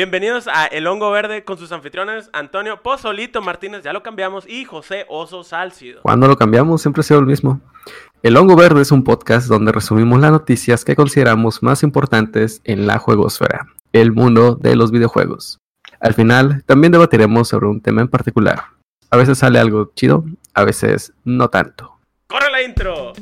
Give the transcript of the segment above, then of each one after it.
Bienvenidos a El Hongo Verde con sus anfitriones Antonio Pozolito Martínez, ya lo cambiamos, y José Oso Salcido. Cuando lo cambiamos siempre ha sido el mismo. El Hongo Verde es un podcast donde resumimos las noticias que consideramos más importantes en la juegosfera, el mundo de los videojuegos. Al final, también debatiremos sobre un tema en particular. A veces sale algo chido, a veces no tanto. ¡Corre la intro!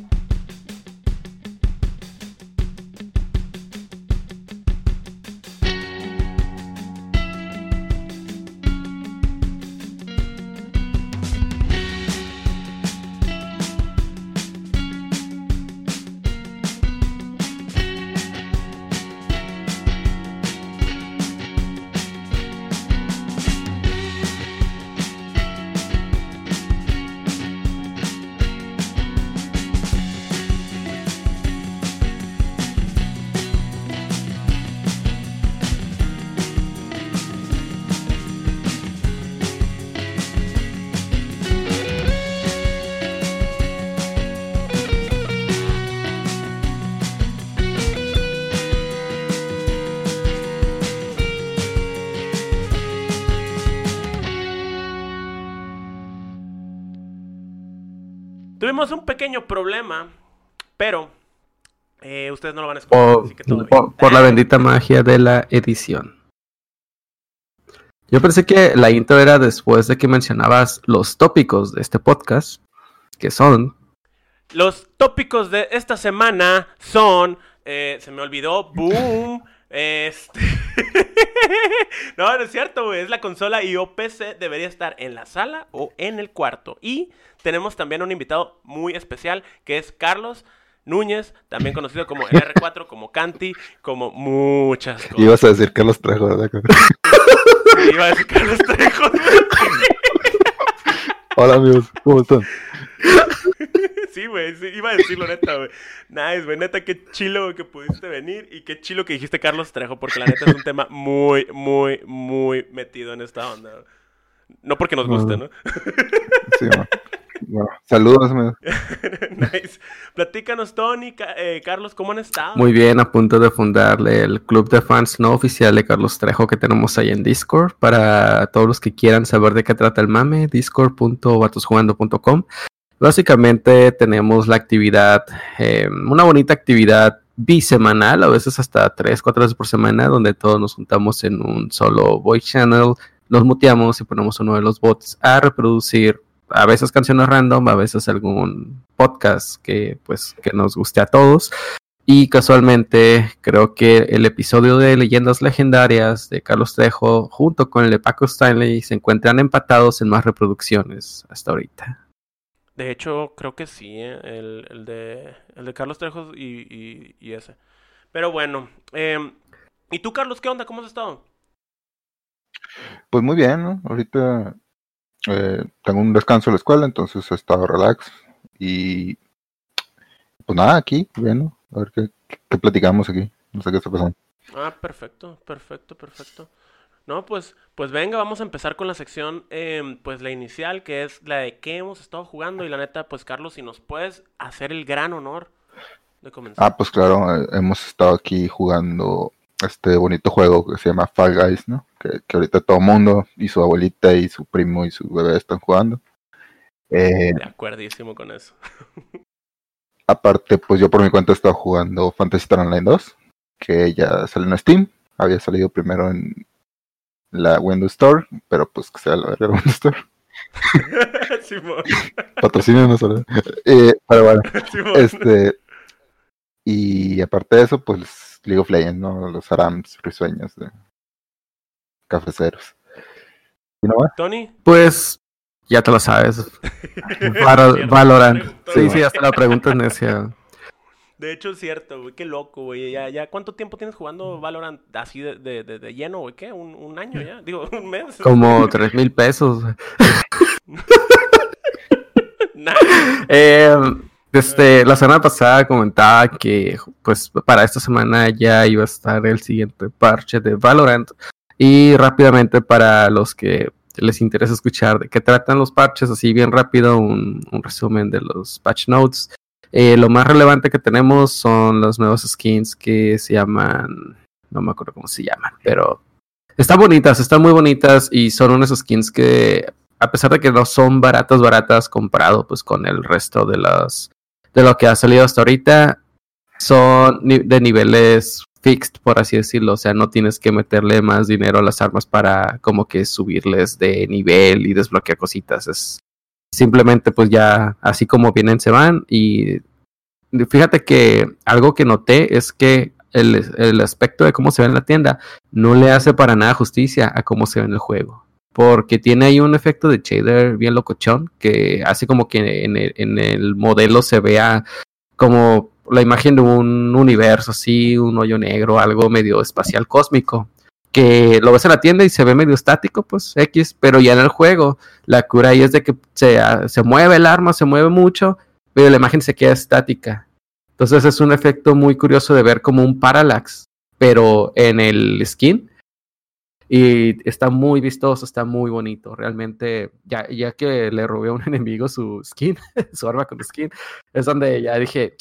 Pero eh, ustedes no lo van a escuchar. Por, así que todo por- bien. por la bendita magia de la edición. Yo pensé que la intro era después de que mencionabas los tópicos de este podcast, que son Los tópicos de esta semana son. eh, se me olvidó. Boom. Este. no, no es cierto, güey. Es la consola y OPC debería estar en la sala o en el cuarto. Y tenemos también un invitado muy especial que es Carlos Núñez, también conocido como el R4, como Canti, como muchas cosas. Ibas a decir Carlos Trejo, ¿verdad? Iba a decir Carlos Trejo. Hola amigos, ¿cómo están? Sí, güey, sí, iba a decirlo neta, güey. Nice, güey, neta, qué chilo güey, que pudiste venir y qué chilo que dijiste Carlos Trejo, porque la neta es un tema muy, muy, muy metido en esta onda. No porque nos guste, ¿no? Sí, ma. Bueno, saludos amigos. nice. Platícanos, Tony, eh, Carlos, ¿cómo han estado? muy bien a punto de fundarle el club de fans no oficial de Carlos Trejo que tenemos ahí en Discord. Para todos los que quieran saber de qué trata el mame, discord.vatosjugando.com. Básicamente tenemos la actividad, eh, una bonita actividad bisemanal, a veces hasta tres, cuatro veces por semana, donde todos nos juntamos en un solo voice channel, nos muteamos y ponemos uno de los bots a reproducir a veces canciones random, a veces algún podcast que pues que nos guste a todos. Y casualmente creo que el episodio de Leyendas Legendarias de Carlos Trejo junto con el de Paco Stanley se encuentran empatados en más reproducciones hasta ahorita. De hecho, creo que sí, eh, el, el de, el de Carlos Trejo y, y- y ese. Pero bueno, em, ¿y tú, Carlos, qué onda? ¿Cómo has estado? Pues muy bien, ¿no? Ahorita eh, tengo un descanso en la escuela, entonces he estado relax. Y pues nada, aquí, bien, ¿no? A ver qué, qué platicamos aquí. No sé qué está pasando. Ah, perfecto, perfecto, perfecto. No, pues, pues venga, vamos a empezar con la sección, em, pues la inicial, que es la de qué hemos estado jugando. Y la neta, pues Carlos, si nos puedes hacer el gran honor de comenzar. Ah, pues claro, eh, hemos estado aquí jugando este bonito juego que se llama Fall Guys, ¿no? Que, que ahorita todo el mundo y su abuelita y su primo y su bebé están jugando. Eh, De acuerdísimo con eso. aparte, pues yo por mi cuenta he estado jugando Fantasy Star Online 2, que ya salió en Steam. Había salido primero en la Windows Store, pero pues que sea la verga Windows Store. Simón, Patrocínenos, ¿verdad? Eh, pero bueno, Simón. este. Y aparte de eso, pues League of Legends, ¿no? Los Arams risueños de cafeceros. ¿Y no más? Tony. Pues ya te lo sabes. Valo- Valorant. Sí, sí, hasta la pregunta es necia. De hecho, es cierto, güey, qué loco, güey. Ya, ya, ¿cuánto tiempo tienes jugando Valorant así de, de, de, de lleno, güey? ¿Qué? ¿Un, un año ya? Digo, un mes. Como tres mil pesos. Nah. Eh, desde la semana pasada comentaba que pues para esta semana ya iba a estar el siguiente parche de Valorant y rápidamente para los que les interesa escuchar de qué tratan los parches, así bien rápido un, resumen de los patch notes. Eh, lo más relevante que tenemos son los nuevos skins que se llaman, no me acuerdo cómo se llaman, pero Están bonitas, están muy bonitas y son unas skins que, a pesar de que no son baratas, baratas comparado pues con el resto de las de lo que ha salido hasta ahorita, son de niveles fixed, por así decirlo. O sea, no tienes que meterle más dinero a las armas para como que subirles de nivel y desbloquear cositas. Es simplemente pues ya así como vienen se van. Y fíjate que algo que noté es que el, el aspecto de cómo se ve en la tienda no le hace para nada justicia a cómo se ve en el juego. Porque tiene ahí un efecto de shader bien locochón que hace como que en el, modelo se vea como la imagen de un universo así, un hoyo negro, algo medio espacial cósmico. Que lo ves en la tienda y se ve medio estático, pues X, pero ya en el juego la cura ahí es de que se, se mueve el arma, se mueve mucho, pero la imagen se queda estática. Entonces es un efecto muy curioso de ver como un parallax, pero en el skin. Y está muy vistoso, está muy bonito. Realmente, ya, ya que le robé a un enemigo su skin, su arma con skin, es donde ya dije,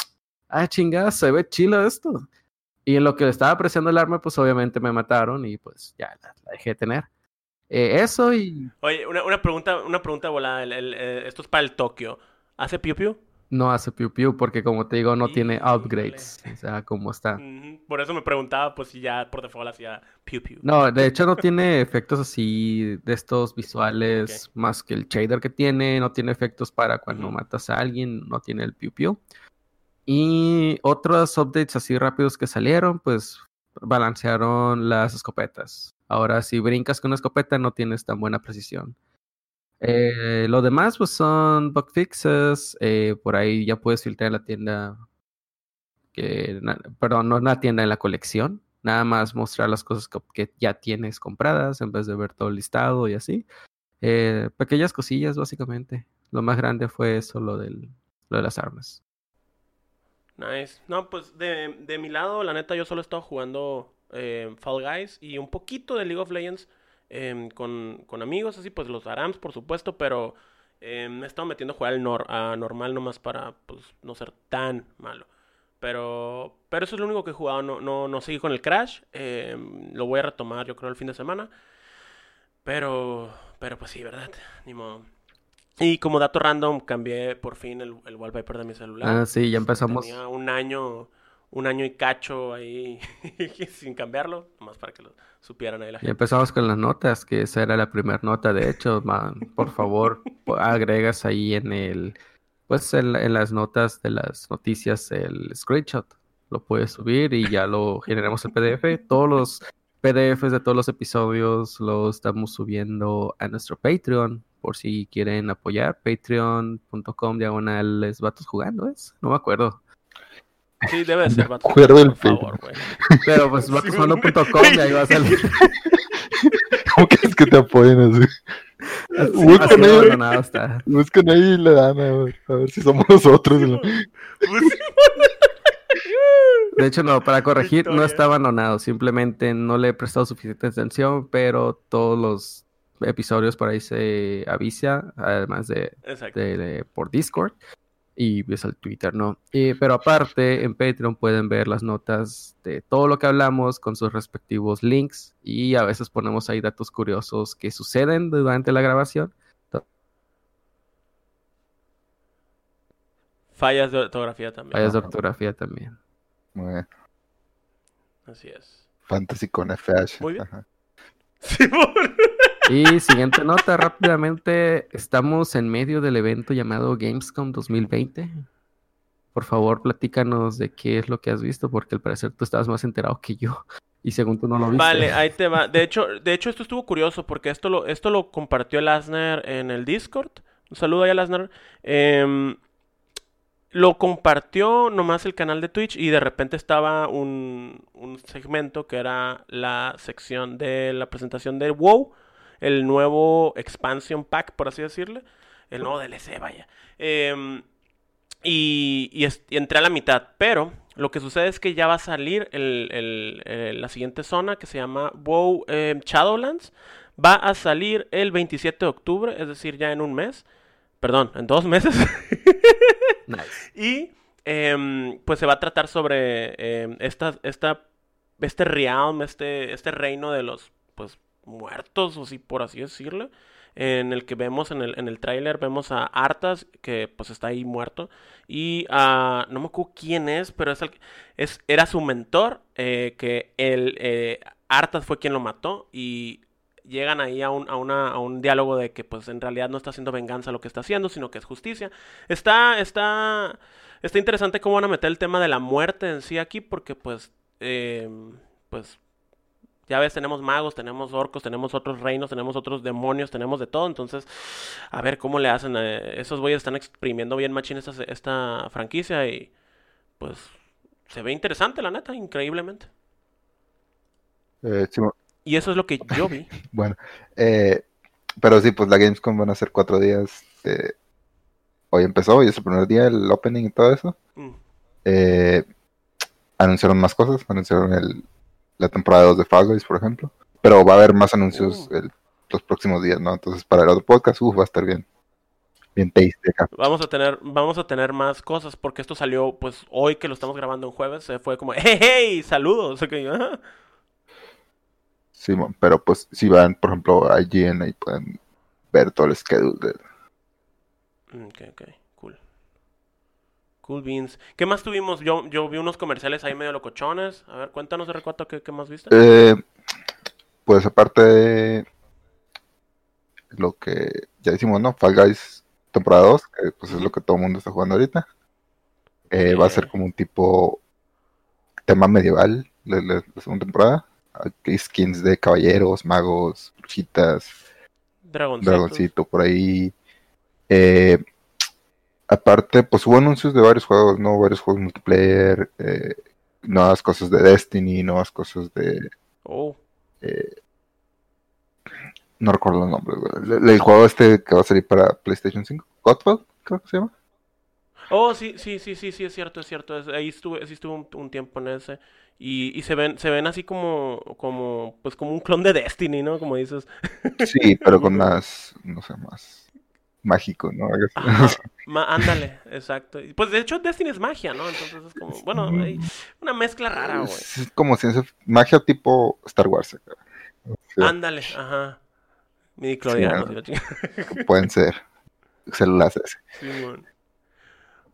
ah, chingada, se ve chilo esto. Y en lo que le estaba apreciando el arma, pues obviamente me mataron y pues ya la, dejé de tener. Eh, eso y... Oye, una, una, pregunta, una pregunta volada. El, el, eh, esto es para el Tokio. ¿Hace piu piu? No hace piu piu porque como te digo no y... tiene upgrades. O sea, como está. Por eso me preguntaba pues si ya por default hacía piu piu. No, de hecho no tiene efectos así de estos visuales okay. más que el shader que tiene. No tiene efectos para cuando uh -huh. matas a alguien. No tiene el piu piu. Y otros updates así rápidos que salieron, pues balancearon las escopetas. Ahora, si brincas con una escopeta, no tienes tan buena precisión. Eh, lo demás, pues son bug fixes. Eh, por ahí ya puedes filtrar la tienda. Que, na, perdón, no la tienda, en la colección. Nada más mostrar las cosas que, ya tienes compradas en vez de ver todo listado y así. Eh, pequeñas cosillas, básicamente. Lo más grande fue eso, lo, del, lo de las armas. Nice. No, pues de, de, mi lado, la neta, yo solo he estado jugando eh, Fall Guys y un poquito de League of Legends eh, con, con, amigos, así pues los Arams, por supuesto, pero eh, me he estado metiendo a jugar al nor a normal nomás para pues no ser tan malo. Pero, pero eso es lo único que he jugado, no, no, no seguí con el Crash, em, lo voy a retomar yo creo el fin de semana. Pero, pero pues sí, ¿verdad? Ni modo. Y como dato random, cambié por fin el, el wallpaper de mi celular. Ah, sí, ya empezamos. Tenía un año, un año y cacho ahí sin cambiarlo, más para que lo supieran ahí la gente. Y empezamos con las notas, que esa era la primera nota, de hecho, man, por favor, agregas ahí en el, pues en, en, las notas de las noticias el screenshot, lo puedes subir y ya lo generamos el PDF. Todos los PDFs de todos los episodios los estamos subiendo a nuestro Patreon, por si quieren apoyar, patreon.com diagonales vatos jugando, ¿es? No me acuerdo. Sí, debe ser vatos acuerdo el favor, güey. Pero pues vatosjugando.com y ahí va a salir. ¿Cómo quieres que te apoyen así? así buscan, así ahí, nada, está. buscan ahí y le dan a ver, a ver si somos nosotros. ¿no? De hecho, no, para corregir, no está abandonado, simplemente no le he prestado suficiente atención, pero todos los episodios por ahí se avisa, además de, de, de por Discord y es el Twitter, ¿no? Y, pero aparte, en Patreon pueden ver las notas de todo lo que hablamos con sus respectivos links y a veces ponemos ahí datos curiosos que suceden durante la grabación. Fallas de ortografía también. Fallas de ortografía también. Muy bien. Así es. Fantasy con FH. Muy bien. Ajá. Sí, por... Y siguiente nota, rápidamente, estamos en medio del evento llamado Gamescom 2020. Por favor, platícanos de qué es lo que has visto, porque al parecer tú estabas más enterado que yo. Y según tú no lo viste. Vale, ahí te va. De hecho, de hecho esto estuvo curioso, porque esto lo, esto lo compartió el en el Discord. Un saludo ahí al Asner. Eh, lo compartió nomás el canal de Twitch y de repente estaba un, un segmento que era la sección de la presentación de WoW el nuevo expansion pack, por así decirle. El nuevo DLC, vaya. Eh, y, y, y, entré a la mitad. Pero lo que sucede es que ya va a salir el, el, el, la siguiente zona que se llama WoW eh, Shadowlands. Va a salir el 27 de octubre, es decir, ya en un mes. Perdón, en dos meses. nice. Y eh, pues se va a tratar sobre esta, esta, este realm, este, este reino de los pues muertos, o si por así decirlo. En el que vemos en el, en el tráiler, vemos a Artas, que pues está ahí muerto. Y a, no me acuerdo quién es, pero es, el, es era su mentor, eh, que el, eh, Artas fue quien lo mató. Y llegan ahí a un, a, una, a un diálogo de que pues en realidad no está haciendo venganza lo que está haciendo, sino que es justicia. Está, está, está interesante cómo van a meter el tema de la muerte en sí aquí, porque pues, eh, pues ya ves, tenemos magos, tenemos orcos, tenemos otros reinos, tenemos otros demonios, tenemos de todo. Entonces, a ver cómo le hacen. Eh, esos güeyes están exprimiendo bien machín esta, esta franquicia y pues se ve interesante, la neta, increíblemente. Eh, Y eso es lo que yo vi. bueno, eh, pero sí, pues la Gamescom van a ser cuatro días. eh, hoy empezó, hoy es el primer día, el opening y todo eso. Mm. Eh, anunciaron más cosas, anunciaron el, la temporada 2 de Fall Guys, por ejemplo. Pero va a haber más anuncios Oh. el- los próximos días, ¿no? Entonces, para el otro podcast, uf, va a estar bien. Bien tasty acá. Vamos a tener, vamos a tener más cosas porque esto salió pues hoy que lo estamos grabando en jueves. Se fue como, hey, hey, saludos. Ok, ajá. Sí, pero pues si van, por ejemplo, a IGN, ahí pueden ver todo el schedule de, Mm, Ok, ok, cool. Beans. ¿Qué más tuvimos? Yo, yo vi unos comerciales ahí medio locochones. A ver, cuéntanos de recuento qué, qué más viste. Eh, pues aparte de lo que ya decimos, ¿no? Fall Guys temporada 2, que pues es lo que todo el mundo está jugando ahorita. Eh, va a ser como un tipo tema medieval la, la- la segunda temporada. Hay skins de caballeros, magos, brujitas, dragoncito por ahí. Eh, aparte, pues hubo anuncios de varios juegos, ¿no? Varios juegos multiplayer, eh, nuevas cosas de Destiny, nuevas cosas de... Oh, eh, no recuerdo los nombres, güey. El, el juego este que va a salir para PlayStation 5, Godfall, creo que se llama. oh, sí, sí, sí, sí, sí, es cierto, es cierto. es- ahí estuve, sí estuve un, un tiempo en ese. Y, y se ven, se ven así como, como, pues como un clon de Destiny, ¿no? Como dices. Sí, pero con más, no sé, más mágico, ¿no? Ajá, ándale, exacto. Pues de hecho Destiny es magia, ¿no? Entonces es como, bueno, hay una mezcla rara, güey. Es como ciencia, magia tipo Star Wars. O sea, Ándale, ajá. Sí, chingada. pueden ser células ese. Sí.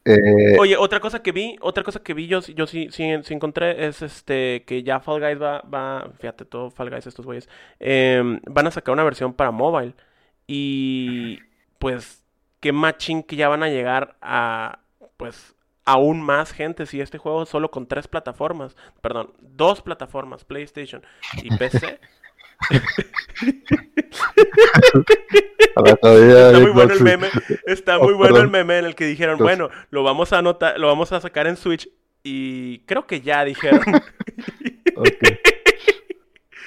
Eh, Oye, otra cosa que vi, otra cosa que vi yo, sí- yo sí, sí, sí encontré es este que ya Fall Guys va, va, fíjate, todo Fall Guys estos güeyes, em, van a sacar una versión para mobile y pues qué machín que ya van a llegar a pues aún más gente si este juego solo con tres plataformas, perdón, dos plataformas, PlayStation y PC. Está muy bueno el meme. Está Oh, muy bueno el meme en el que dijeron, bueno, lo vamos a anotar, lo vamos a sacar en Switch. Y creo que ya dijeron. Ok.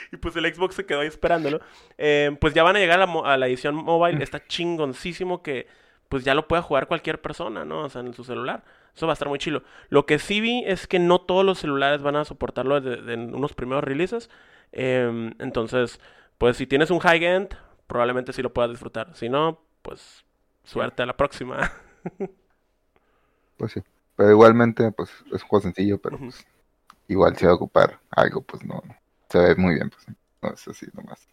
y pues el Xbox se quedó ahí esperándolo. Eh, pues ya van a llegar a la, mo- a la edición mobile. Está chingoncísimo que pues ya lo pueda jugar cualquier persona, ¿no? O sea, en su celular. Eso va a estar muy chilo. Lo que sí vi es que no todos los celulares van a soportarlo en unos primeros releases. Em, entonces, pues si tienes un high-end, probablemente sí lo puedas disfrutar. Si no, pues suerte a la próxima. Pues sí. Pero igualmente, pues es un juego sencillo, pero pues, igual si va a ocupar algo, pues no. Se ve muy bien, pues. No es así nomás.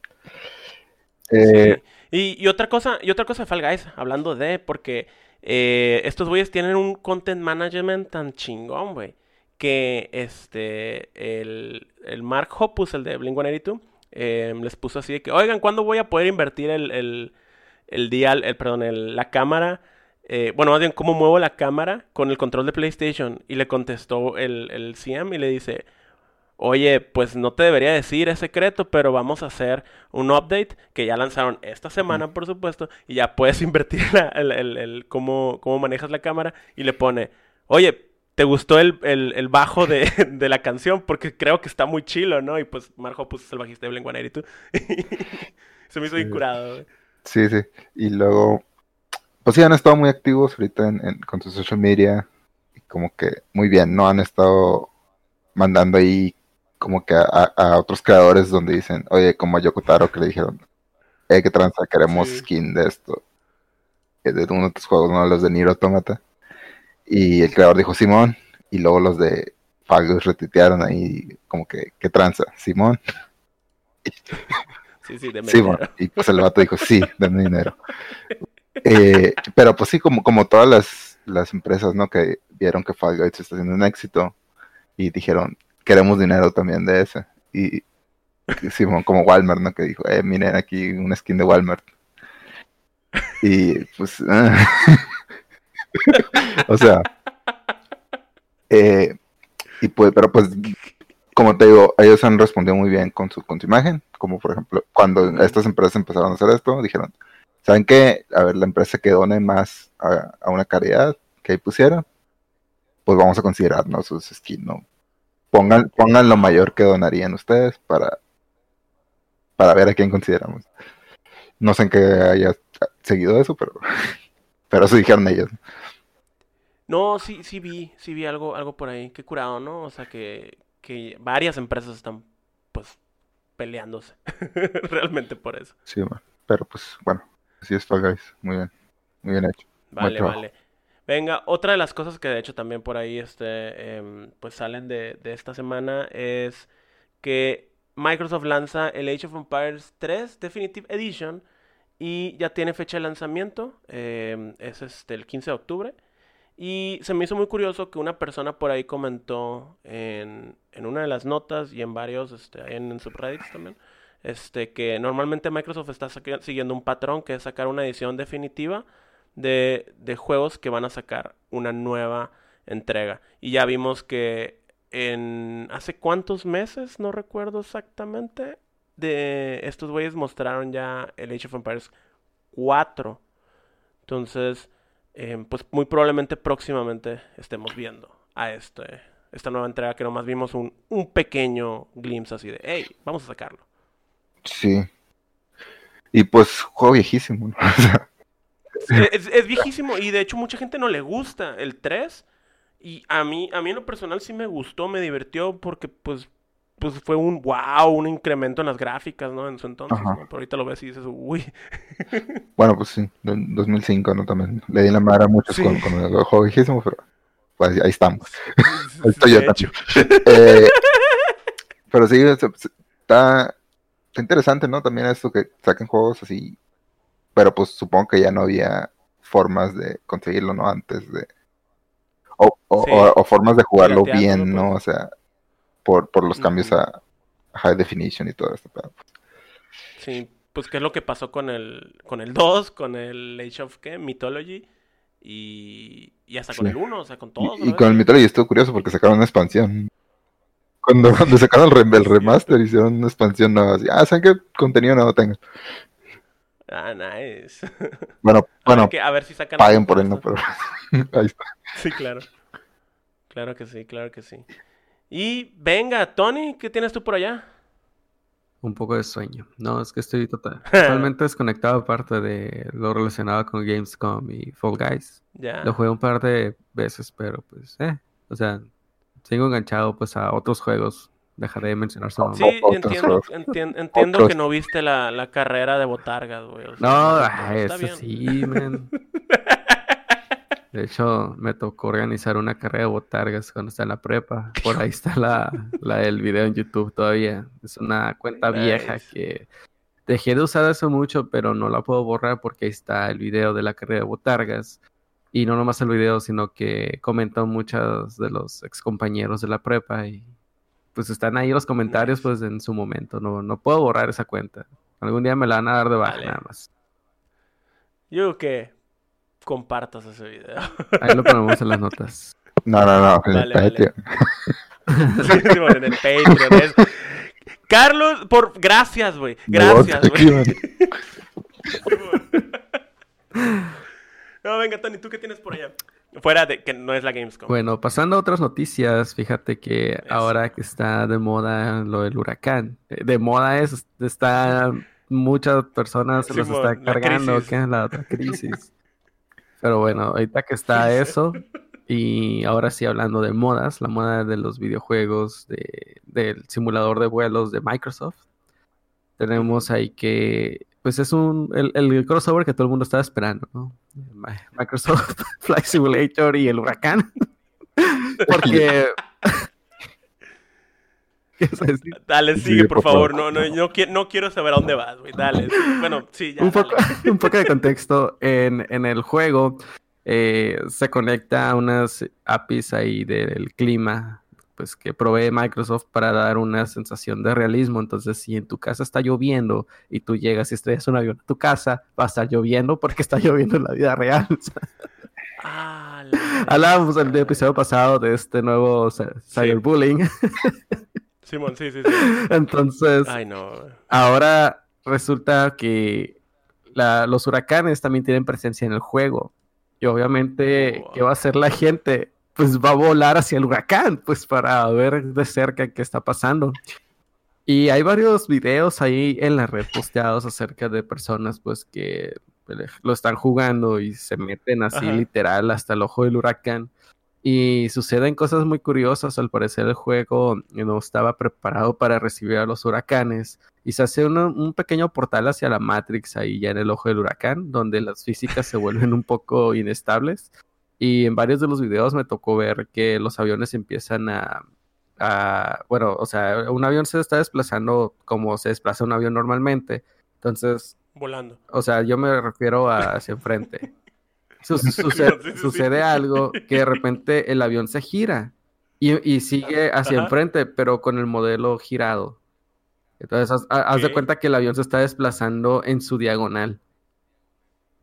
Eh, Sí. Y, y otra cosa, y otra cosa de Fall Guys, hablando de, porque eh, estos güeyes tienen un content management tan chingón, güey, que este, el, el Mark Hoppus, el de Blink-182, eh, les puso así de que, oigan, ¿cuándo voy a poder invertir el, el, el dial, el, perdón, el- la cámara? eh, bueno, más bien, ¿cómo muevo la cámara con el control de PlayStation? Y le contestó el, el CM y le dice, Oye, pues no te debería decir, es secreto, pero vamos a hacer un update que ya lanzaron esta semana, por supuesto, y ya puedes invertir la- el, el- el cómo, cómo manejas la cámara y le pone, oye, ¿te gustó el, el- el bajo de, de la canción? Porque creo que está muy chilo, ¿no? Y pues Marjo es el bajista de Blink-182. Se me hizo bien Sí. curado, güey. sí, sí. Y luego, pues sí, han estado muy activos ahorita en, en- con su social media. Y como que muy bien, ¿no? Han estado mandando ahí como que a, otros creadores donde dicen, oye, como a Yoko Taro que le dijeron, eh, que tranza, queremos Sí. skin de esto. eh, De uno de tus juegos, ¿no? Los de Nier Automata. Y el creador dijo, Simón. Y luego los de Fagos retuitearon ahí como que, ¿qué tranza? Simón. Sí, sí, deme dinero. bueno, y pues el vato dijo, sí, denme dinero. Eh, pero pues sí, como, como todas las, las empresas, ¿no? Que vieron que Fall Guys está haciendo un éxito y dijeron, queremos dinero también de ese. Y bueno, como Walmart, ¿no? Que dijo, eh, miren aquí una skin de Walmart. Y pues, o sea, eh, y pues, pero pues, como te digo, ellos han respondido muy bien con su, con su imagen, como por ejemplo, cuando estas empresas empezaron a hacer esto, dijeron, ¿saben qué? A ver, la empresa que done más a, a una caridad que ahí pusieron, pues vamos a considerar, ¿no? Sus skins, ¿no? Pongan, pongan lo mayor que donarían ustedes para, para ver a quién consideramos. No sé en qué haya seguido eso, pero, pero eso dijeron ellos. No, sí, sí vi, sí vi algo, algo por ahí. Qué curado, ¿no? O sea, que, que varias empresas están, pues, peleándose. Realmente por eso. Sí, pero pues bueno, así es Fall Guys. Muy bien, muy bien hecho. Vale, vale. Venga, otra de las cosas que de hecho también por ahí este, em, pues salen de, de esta semana es que Microsoft lanza el Age of Empires 3 Definitive Edition y ya tiene fecha de lanzamiento, em, es este, el 15 de octubre. Y se me hizo muy curioso que una persona por ahí comentó en, en una de las notas y en varios, este, en, en subreddits también, este, que normalmente Microsoft está siguiendo un patrón que es sacar una edición definitiva de, de juegos que van a sacar una nueva entrega. Y ya vimos que en hace cuántos meses, no recuerdo exactamente, de estos güeyes mostraron ya el Age of Empires 4. Entonces, em, pues muy probablemente próximamente estemos viendo a este, esta nueva entrega que nomás vimos un, un pequeño glimpse así de, hey, vamos a sacarlo. Sí. Y pues juego viejísimo, ¿no? Es, es viejísimo y de hecho mucha gente no le gusta el 3 y a mí, a mí en lo personal sí me gustó, me divirtió porque pues, pues fue un wow, un incremento en las gráficas, ¿no? En su entonces. ¿no? Pero ahorita lo ves y dices, uy, bueno, pues sí, en 2005, ¿no? También le di la madre a muchos Sí. con, con el juego viejísimo, pero pues ahí estamos. Ahí estoy yo hecho. Eh, pero sí, está, está interesante, ¿no? También esto que saquen juegos así. Pero pues supongo que ya no había formas de conseguirlo, ¿no? Antes de. O, o- Sí. o- o formas de jugarlo bien, ¿no? pues. O sea, por, por los cambios a, a High Definition y todo esto. pero, pues, Sí, pues qué es lo que pasó con el, con el 2, con el Age of ¿qué? Mythology y, y hasta con Sí. el 1, o sea, con todos. Y, y ¿no? con el Mythology estuvo curioso porque sacaron una expansión. Cuando, cuando sacaron el, re- el remaster, hicieron una expansión nueva. Así, ah, ¿saben qué contenido nuevo tengan? Ah, nice. Bueno, A ver bueno, que- a ver si sacan paguen por él, ¿no? Pero ahí está. Sí, claro. Claro que sí, claro que sí. Y venga, Tony, ¿qué tienes tú por allá? Un poco de sueño. No, es que estoy total- totalmente desconectado aparte de lo relacionado con Gamescom y Fall Guys. Ya. Lo jugué un par de veces, pero pues, eh, o sea, sigo enganchado pues a otros juegos. Dejaré de mencionar su nombre. Sí, Otros entiendo, entiendo Otros. que no viste la, la carrera de Botargas, güey. o sea, No, pero ah, está eso bien. sí, man. De hecho, me tocó organizar una carrera de botargas cuando estaba en la prepa. Por ahí está la, la del video en YouTube todavía. Es una cuenta vieja que dejé de usar hace mucho, pero no la puedo borrar porque ahí está el video de la carrera de botargas. Y no nomás el video, sino que comentan muchos de los ex compañeros de la prepa y pues están ahí los comentarios pues en su momento. No, no puedo borrar esa cuenta. Algún día me la van a dar de baja Vale. nada más. Yo que compartas ese video. Ahí lo ponemos en las notas. No, no, no. en el Vale. Patreon. Sí, sí, bueno, en el Patreon. es- Carlos, por gracias, güey. Gracias, güey. No, venga, Tony, ¿tú qué tienes por allá? Fuera de que no es la Gamescom. Bueno, pasando a otras noticias, fíjate que Eso. ahora que está de moda lo del huracán, eh, de moda es, está, muchas personas se los está cargando, que es la otra crisis. Pero bueno, ahorita que está eso, y ahora sí hablando de modas, la moda de los videojuegos, de, del simulador de vuelos de Microsoft, tenemos ahí que, pues es un, el, el crossover que todo el mundo estaba esperando, ¿no? Mi- Microsoft Flight Simulator y el huracán. Porque? Dale, sigue, por por favor. favor. No, no, no, no quiero saber a dónde vas, güey. Dale. Bueno, sí, ya. un, poco, dale. un poco de contexto. En, en el juego eh, se conecta a unas APIs ahí del clima, pues que provee Microsoft para dar una sensación de realismo. Entonces, si en tu casa está lloviendo y tú llegas y estrellas un avión a tu casa, va a estar lloviendo porque está lloviendo en la vida real. Ah, la- Hablábamos en el episodio pasado de este nuevo cy- cyberbullying. Simón, sí, sí, sí. Entonces, Ay, no. Ahora resulta que la- los huracanes también tienen presencia en el juego. Y obviamente, Wow. ¿qué va a hacer la gente? Pues va a volar hacia el huracán, pues para ver de cerca qué está pasando. Y hay varios videos ahí en la red posteados acerca de personas pues que pues, lo están jugando y se meten así Ajá. literal hasta el ojo del huracán. Y suceden cosas muy curiosas. Al parecer el juego no estaba preparado para recibir a los huracanes. Y se hace una- un pequeño portal hacia la Matrix ahí ya en el ojo del huracán, donde las físicas se vuelven un poco inestables. Y en varios de los videos me tocó ver que los aviones empiezan a, a- bueno, o sea, un avión se está desplazando como se desplaza un avión normalmente. Entonces, Volando. o sea, yo me refiero a hacia enfrente. Su- suce- Sí, sí, sí. sucede algo que de repente el avión se gira y, y sigue hacia Ajá. enfrente, pero con el modelo girado. Entonces, haz, ha- haz de cuenta que el avión se está desplazando en su diagonal.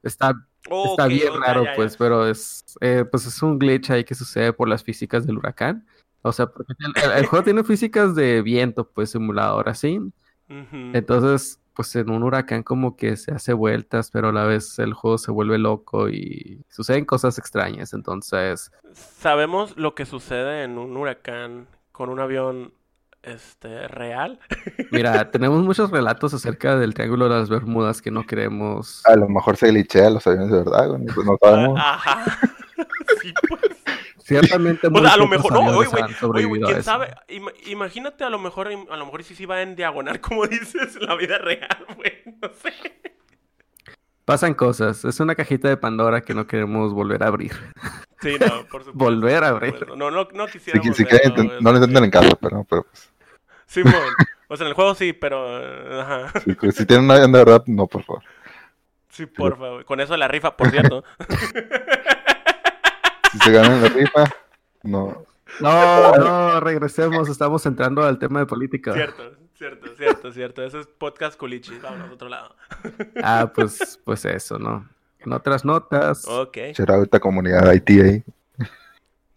Está, Oh, está bien raro, ya, ya. pues, pero es, eh, pues es un glitch ahí que sucede por las físicas del huracán. O sea, porque el, juego tiene físicas de viento, pues simulador así. Entonces, pues en un huracán como que se hace vueltas, pero a la vez el juego se vuelve loco y suceden cosas extrañas. Entonces, ¿Sabemos lo que sucede en un huracán con un avión este real? mira, tenemos muchos relatos acerca del Triángulo de las Bermudas que no queremos. A lo mejor se glitchea los aviones de verdad, güey, pues no sabemos. Ajá. Sí, pues. Ciertamente O sea, a lo mejor, no, oye, güey, oye, quién eso. sabe, Ima- imagínate a lo mejor, a lo mejor sí sí va en diagonal, como dices, en la vida real, güey, no sé. Pasan cosas. Es una cajita de Pandora que no queremos volver a abrir. Sí, no, por supuesto. Volver a abrir. No, no, no Si, quisiéramos si inten- no lo este, intenten en casa, pero, pero pues, Simón, o sea, en el juego sí, pero, eh, ajá, si, pues, si tienen un avión de verdad, no, por favor. sí, por favor. Con eso de la rifa, por cierto. Si se ganan la rifa, no. No, no, regresemos. Estamos entrando al tema de política. Cierto, cierto, cierto, cierto. Eso es podcast culichi. Vámonos a otro lado. Ah, pues, pues eso, ¿no? En otras notas. Ok. Shout out a comunidad IT ahí.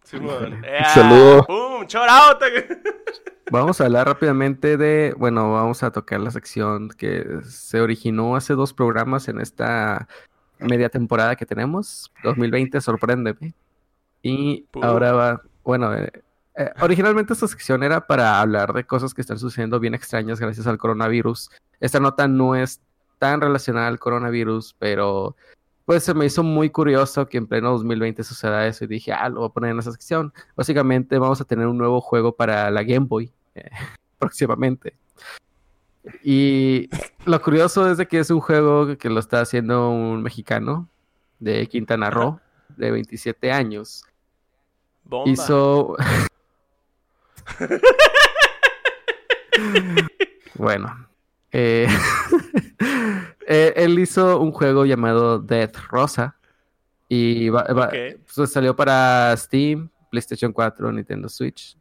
Simón. Saludo. ¡Pum! ¡Shout out! Vamos a hablar rápidamente de, bueno, vamos a tocar la sección que se originó hace dos programas en esta media temporada que tenemos. 2020, sorpréndeme. Y Pum. ahora va, bueno, eh, eh, originalmente esta sección era para hablar de cosas que están sucediendo bien extrañas gracias al coronavirus. Esta nota no es tan relacionada al coronavirus, pero pues se me hizo muy curioso que en pleno 2020 suceda eso y dije, ah, lo voy a poner en esa sección. Básicamente vamos a tener un nuevo juego para la Game Boy eh, próximamente. Y lo curioso es de que es un juego que lo está haciendo un mexicano de Quintana Roo, de 27 años. Bomba. Hizo... bueno. eh, eh, él hizo un juego llamado Death Rosa. Y va- va- Ok. pues, salió para Steam, PlayStation 4, Nintendo Switch.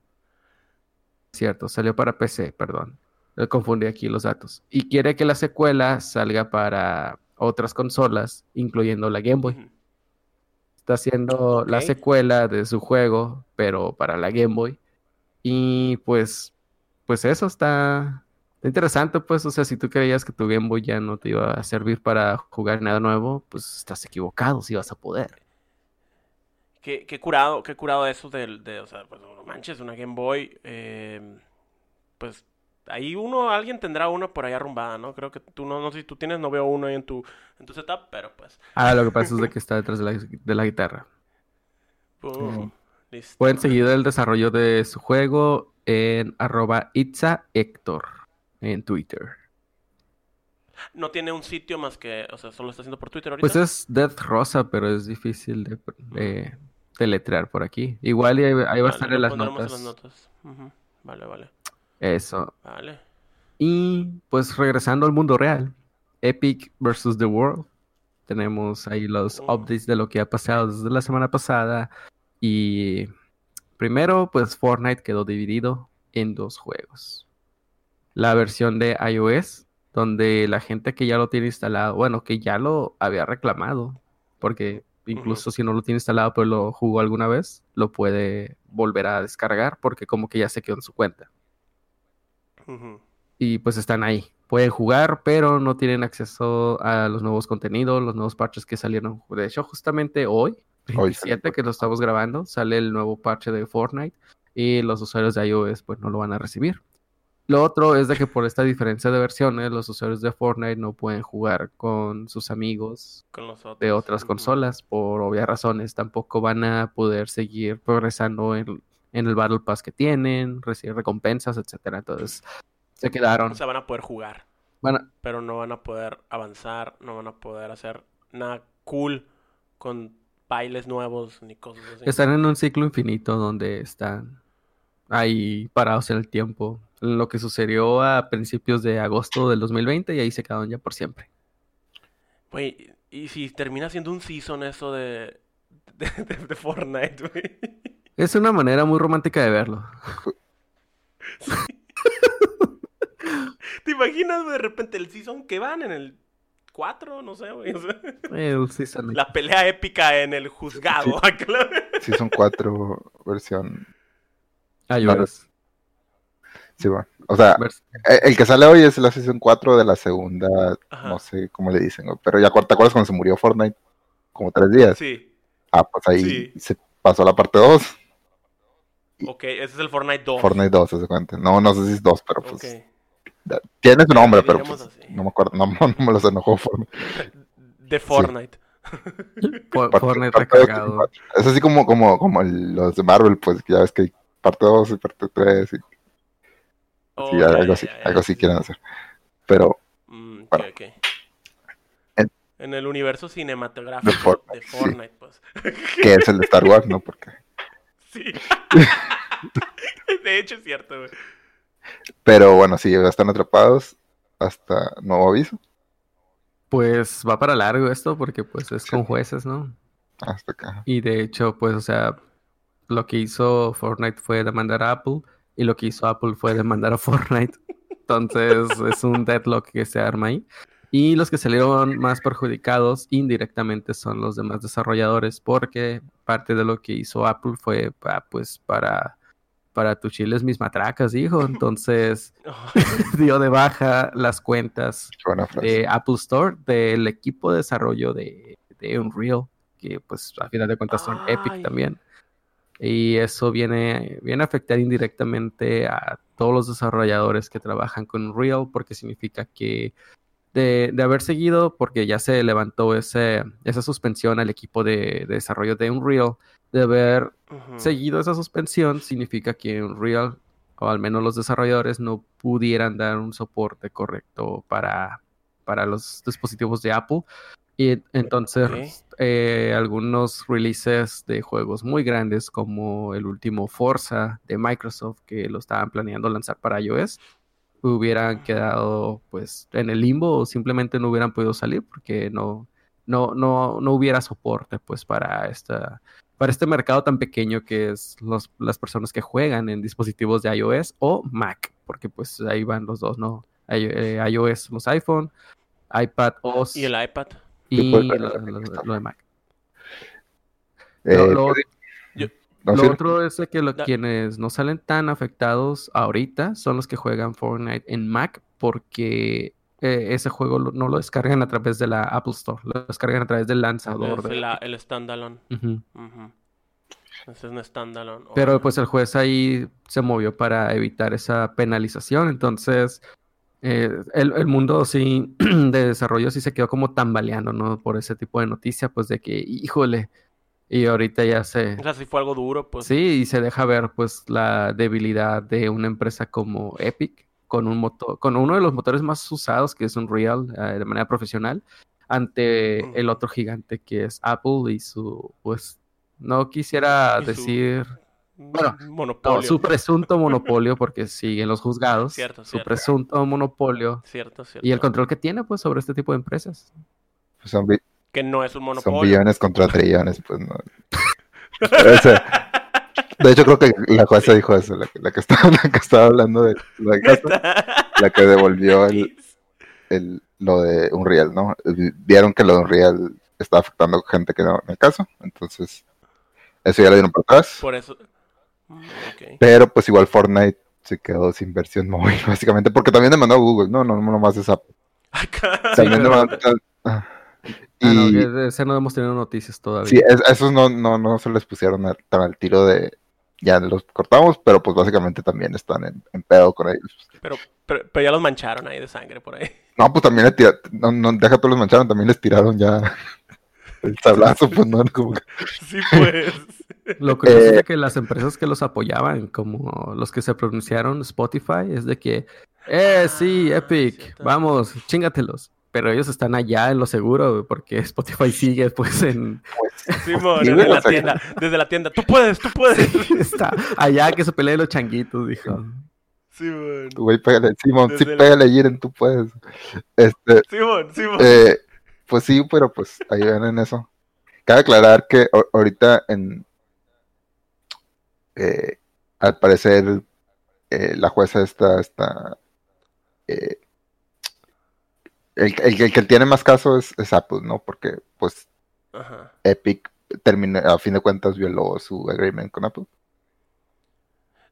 Cierto, salió para PC, perdón. Le confundí aquí los datos. Y quiere que la secuela salga para otras consolas, incluyendo la Game Boy. Está haciendo la secuela de su juego, pero para la Game Boy. Y pues, pues eso está, está interesante, pues. O sea, si tú creías que tu Game Boy ya no te iba a servir para jugar nada nuevo, pues estás equivocado si vas a poder. Qué, qué curado, qué curado eso del, de, o sea, pues no manches, una Game Boy, eh, pues ahí uno, alguien tendrá uno por ahí arrumbada, ¿no? Creo que tú no, no sé si tú tienes, no veo uno ahí en tu, en tu setup, pero pues, Ah, lo que pasa es de que está detrás de la, de la guitarra. pum, listo. Pueden seguir el desarrollo de su juego en arroba Itza Héctor en Twitter. No tiene un sitio más que, o sea, solo está haciendo por Twitter ahorita. Pues es Death Rosa, pero es difícil de, de por aquí. Igual ahí, ahí va a estar en las notas. las Vale, vale. Eso. Vale. Y pues regresando al mundo real, Epic versus The World. Tenemos ahí los Oh. updates de lo que ha pasado desde la semana pasada. Y primero, pues Fortnite quedó dividido en dos juegos. La versión de iOS, donde la gente que ya lo tiene instalado, bueno, que ya lo había reclamado, porque incluso si no lo tiene instalado, pero lo jugó alguna vez, lo puede volver a descargar, porque como que ya se quedó en su cuenta y pues están ahí. Pueden jugar, pero no tienen acceso a los nuevos contenidos, los nuevos parches que salieron. De hecho, justamente hoy, Hoy salió. 27 que lo estamos grabando, sale el nuevo parche de Fortnite y los usuarios de iOS pues no lo van a recibir. Lo otro es de que por esta diferencia de versiones, los usuarios de Fortnite no pueden jugar con sus amigos Con los otros. de otras consolas por obvias razones. Tampoco van a poder seguir progresando en, en el Battle Pass que tienen, recibir recompensas, etcétera. Entonces se quedaron. O sea, van a poder jugar, Van a- pero no van a poder avanzar, no van a poder hacer nada cool con bailes nuevos ni cosas así. están en un ciclo infinito donde están ahí parados en el tiempo. Lo que sucedió a principios de agosto del 2020 y ahí se quedaron ya por siempre. Güey, y si termina siendo un season eso de, de, de- de Fortnite, güey. Es una manera muy romántica de verlo. ¿Te imaginas de repente el season que van en el 4? No sé, güey. o sea, El season- la pelea épica en el juzgado. Sí, son cuatro versión. iOS. Sí, bueno. O sea, eh, el que sale hoy es la Season 4 de la segunda, Ajá. no sé cómo le dicen, pero ya te acuerdas cuando se murió Fortnite, como tres días. sí, Ah, pues ahí Sí. se pasó la parte 2, ok, ese es el Fortnite 2. Fortnite 2, se cuenta. No, no sé si es 2, pero pues tiene su nombre, pero pues, no me acuerdo, no, no me los enojó Fortnite. De Fortnite. For- Parte- Fortnite recargado. Es así como, como, como los de Marvel, pues que ya ves que hay parte 2 y parte 3 y Oh, sí, ya, algo ya, así, ya, ya, algo así sí. quieren hacer. Pero Mm, ok, Bueno. ok. En- En el universo cinematográfico De Fortnite, de sí. Fortnite, pues. que es el de Star Wars, ¿no? Porque Sí. de hecho es cierto, güey. Pero bueno, sí, ya están atrapados hasta nuevo aviso. Pues va para largo esto porque pues es Sí. con jueces, ¿no? Hasta acá. Y de hecho, pues, o sea, lo que hizo Fortnite fue demandar a Apple y lo que hizo Apple fue demandar a Fortnite. Entonces es un deadlock que se arma ahí. Y los que salieron más perjudicados indirectamente son los demás desarrolladores porque parte de lo que hizo Apple fue ah, pues para para tu chiles mis matracas, dijo. Entonces dio de baja las cuentas de Apple Store del equipo de desarrollo de, de Unreal, que pues a final de cuentas son Ay. Epic también. Y eso viene, viene a afectar indirectamente a todos los desarrolladores que trabajan con Unreal, porque significa que de, de haber seguido, porque ya se levantó ese, esa suspensión al equipo de, de desarrollo de Unreal, de haber seguido esa suspensión significa que Unreal, o al menos los desarrolladores, no pudieran dar un soporte correcto para, para los dispositivos de Apple. Y entonces eh, algunos releases de juegos muy grandes como el último Forza de Microsoft que lo estaban planeando lanzar para iOS hubieran quedado pues en el limbo o simplemente no hubieran podido salir porque no, no, no, no hubiera soporte pues para esta para este mercado tan pequeño que es los, las personas que juegan en dispositivos de iOS o Mac, porque pues ahí van los dos, ¿no? I- eh, iOS, los iPhone, iPad OS Y el iPad. Y lo, pero- lo- lo de Mac. Eh, Lo, lo- no, lo sí, otro es que quienes no salen tan afectados ahorita son los que juegan Fortnite en Mac porque eh, ese juego lo- no lo descargan a través de la Apple Store, lo descargan a través del lanzador. Es de- la- el standalone. Ujú. Ese es un standalone. Pero pues el juez ahí se movió para evitar esa penalización. Entonces, eh, el, el mundo sí de desarrollo sí se quedó como tambaleando, ¿no? Por ese tipo de noticia, pues de que, híjole, y ahorita ya se... O sea, si fue algo duro, pues. Sí, y se deja ver pues la debilidad de una empresa como Epic con un motor, con uno de los motores más usados que es Unreal eh, de manera profesional ante el Ujú. otro gigante que es Apple y su pues no quisiera Y su- decir Bueno, monopolio. No, su presunto monopolio, porque siguen los juzgados. Cierto, su cierto. presunto monopolio Cierto, cierto. y el control que tiene, pues, sobre este tipo de empresas. Pues son, Que no es un son monopolio. billones contra trillones, pues no. Ese- de hecho, creo que la jueza dijo eso, la, que- la que estaba, la que estaba hablando de lo de casa, la que devolvió el, el- lo de Unreal, ¿no? Vieron que lo de Unreal estaba afectando a gente que no en el caso, entonces eso ya le dieron para atrás. Por eso. Pero pues igual Fortnite se quedó sin versión móvil, básicamente, porque también demandó a Google, no, no, no más esa. Acá. También pero- demandó- Ah, no, y que de ese no hemos tenido noticias todavía. sí, es- esos no, no, no se les pusieron a- tan al tiro de ya los cortamos, pero pues básicamente también están en, en pedo con ellos. Pero, pero, pero ya los mancharon ahí de sangre por ahí. No, pues también le tiraron, no, no, deja todos los mancharon, también les tiraron ya el sablazo, pues no, como que- Sí, pues. Lo curioso es Eh, de que las empresas que los apoyaban, como los que se pronunciaron Spotify, es de que, eh, sí, Ah, Epic, cierto. vamos, chingatelos. Pero ellos están allá en lo seguro, porque Spotify sigue, pues, en... Simón, Sí, desde la tienda. Desde la tienda. Tú puedes, tú puedes. está allá que se peleen los changuitos, dijo. Simón. Güey, pégale, Simón, sí, la- pégale, Jiren, tú puedes. Este, Simón, Simón. eh, pues sí, pero pues ahí ven en eso. Cabe aclarar que ahorita en eh, al parecer eh, la jueza está, está eh, el, el- el que tiene más caso es, es Apple, ¿no? Porque pues Ajá. Epic terminó, a fin de cuentas violó su agreement con Apple.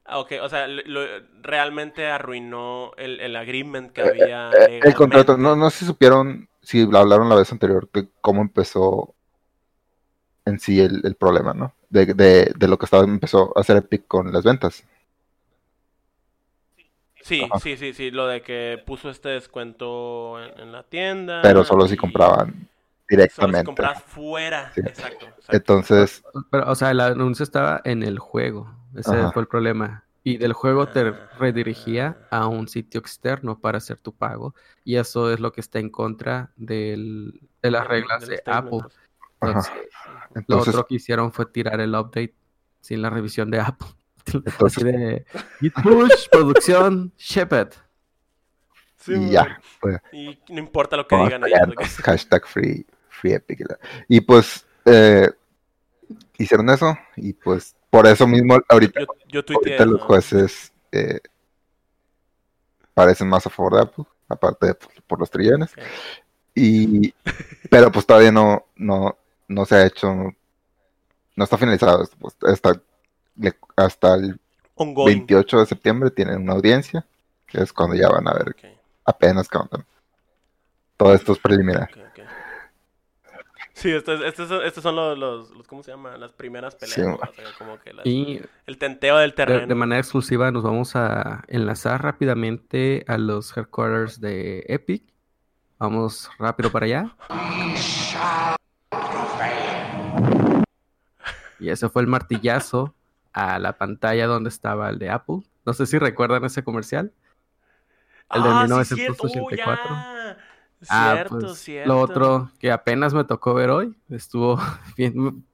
Ah, ok, o sea, lo- realmente arruinó el, el agreement que había. Eh, el contrato, no, no sé si supieron, si lo hablaron la vez anterior, de cómo empezó en sí el, el problema, ¿no? De, de, de lo que estaba, empezó a hacer Epic con las ventas. Sí, Ajá. sí, sí, sí, lo de que puso este descuento en, en la tienda. Pero solo si compraban Solo si directamente. compras fuera. Sí. Exacto, exacto. Entonces, Pero, o sea, el anuncio estaba en el juego. Ese Ajá. fue el problema. Y del juego te Ah. redirigía a un sitio externo para hacer tu pago. Y eso es lo que está en contra del- de las reglas de Apple. Entonces, lo otro que hicieron fue tirar el update sin la revisión de Apple. Entonces- Así de Git push, producción. Sí, y ya, pues, Y no importa lo que digan a ellos. pelearnos, hashtag free, free Epic. y pues, eh, hicieron eso, y pues, por eso mismo, ahorita Yo, yo tuiteé. Ahorita los jueces eh, parecen más a favor de Apple, aparte de por, por los trillones. Y, pero pues todavía no, no, no se ha hecho, no está finalizado. esto, pues, hasta, hasta el Ongoing. 28 de septiembre tienen una audiencia, que es cuando ya van a ver apenas van- Todo esto es preliminar. ok, ok. Sí, estos, estos, son- estos son los, los, los- ¿cómo se llama? Las primeras peleas. Sí, ¿no? man. O sea, como que las- Y el tenteo del de, terreno. de manera exclusiva nos vamos a enlazar rápidamente a los headquarters de Epic. Vamos rápido para allá. Y ese fue el martillazo a la pantalla donde estaba el de Apple. No sé si recuerdan ese comercial. el de Ah, sí, cierto. 1984. Oh, ya. Ah, Cierto, pues, cierto. Lo otro que apenas me tocó ver hoy, estuvo bien,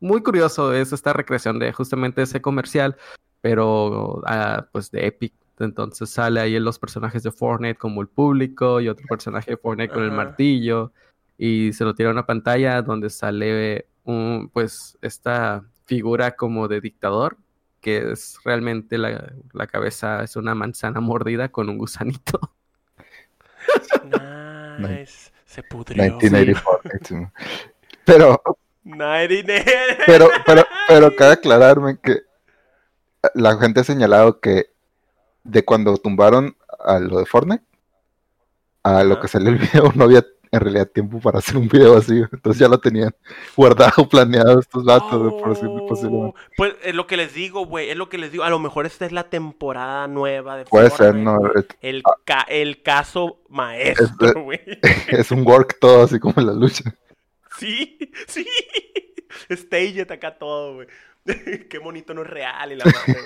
muy curioso, es esta recreación de justamente ese comercial, pero ah, pues de Epic. Entonces sale ahí los personajes de Fortnite como el público y otro personaje de Fortnite con el martillo y se lo tira a una pantalla donde sale un, pues esta figura como de dictador que es realmente la, la cabeza es una manzana mordida con un gusanito. Nice. Se pudrió. 1984. sí. Pero, 99. pero, pero, pero cabe aclararme que la gente ha señalado que de cuando tumbaron a lo de Fortnite a lo que salió el video no había en realidad tiempo para hacer un video así, entonces ya lo tenían guardado, planeado estos datos, Oh, posiblemente. Pues es lo que les digo, güey. Es lo que les digo. A lo mejor esta es la temporada nueva de Puede ser, no, El, Ah. ca- el caso maestro, Es- güey. es un work todo así como en la lucha. Sí, sí. Staged acá todo, güey. Qué bonito no es real y la madre.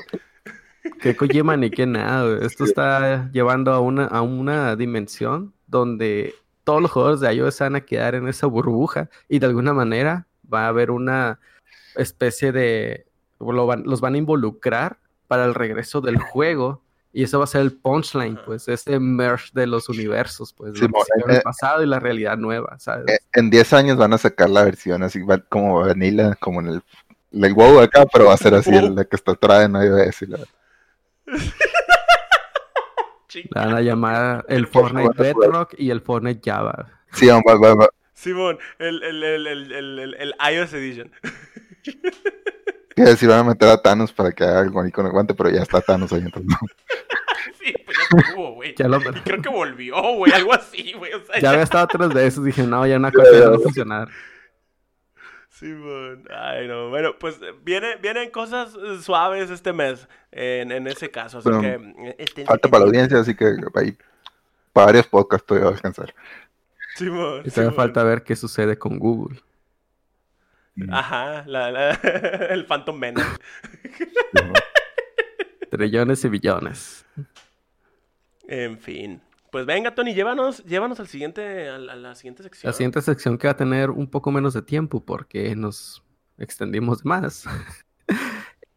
Que Kojima ni que nada, güey. Esto está llevando a una, a una dimensión donde todos los jugadores de iOS van a quedar en esa burbuja y de alguna manera va a haber una especie de lo van- los van a involucrar para el regreso del juego. Y eso va a ser el punchline, pues, ese merge de los universos, pues, Sí, en eh, el pasado y la realidad nueva, ¿sabes? Eh, En 10 años van a sacar la versión así va- como vanilla, como en el, el WoW acá, pero va a ser así el- la que está atrás en iOS. y la- Le van a llamar el Fortnite Bedrock y el Fortnite Java. Sí, va, va- va- Simón, el, el, el, el, el, el- el iOS Edition. a decir, van a meter a Thanos para que haga algo ahí con el guante, pero ya está Thanos ahí entonces. no. Sí, pues ya estuvo, güey. Ya lo- Y creo que volvió, güey, algo así, güey. O sea, Ya había estado tres veces, dije, no, ya una cosa ya no va a funcionar. Simón. Ay, no. Bueno, pues eh, viene, vienen cosas eh, suaves este mes en, en ese caso. Así que. eh, Falta para la audiencia, así que ahí, para varios podcasts todavía va a descansar. Simón. Y todavía falta ver qué sucede con Google. Ajá, la, la- el Phantom Menace. Trillones y billones. En fin. Pues venga, Tony, llévanos, llévanos al siguiente, a la, a la siguiente sección. La siguiente sección que va a tener un poco menos de tiempo porque nos extendimos más.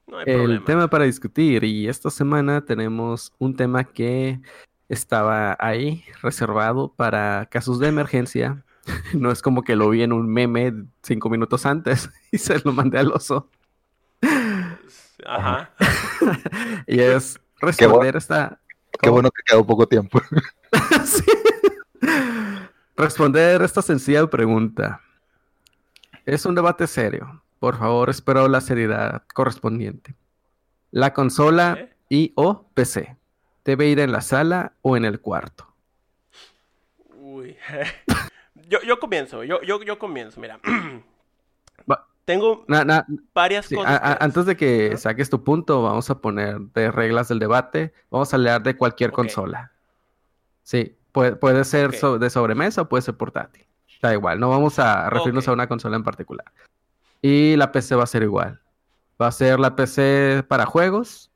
No hay El problema. tema para discutir y esta semana tenemos un tema que estaba ahí reservado para casos de emergencia. No es como que lo vi en un meme cinco minutos antes y se lo mandé al oso. Ajá. Y es responder esta... Qué bueno que quedó poco tiempo. Sí. Responder esta sencilla pregunta. Es un debate serio. Por favor, espero la seriedad correspondiente. La consola ¿Eh? y o PC debe ir en la sala o en el cuarto. Uy. yo, yo comienzo, yo, yo, yo comienzo, mira. Va- Tengo Na- na- varias sí, cosas. a- a- que- antes de que saques tu punto, vamos a poner de reglas del debate. Vamos a hablar de cualquier consola. Sí, puede, puede ser Ok. so- de sobremesa o puede ser portátil. Da igual, no vamos a referirnos Ok. a una consola en particular. Y la PC va a ser igual. Va a ser la PC para juegos.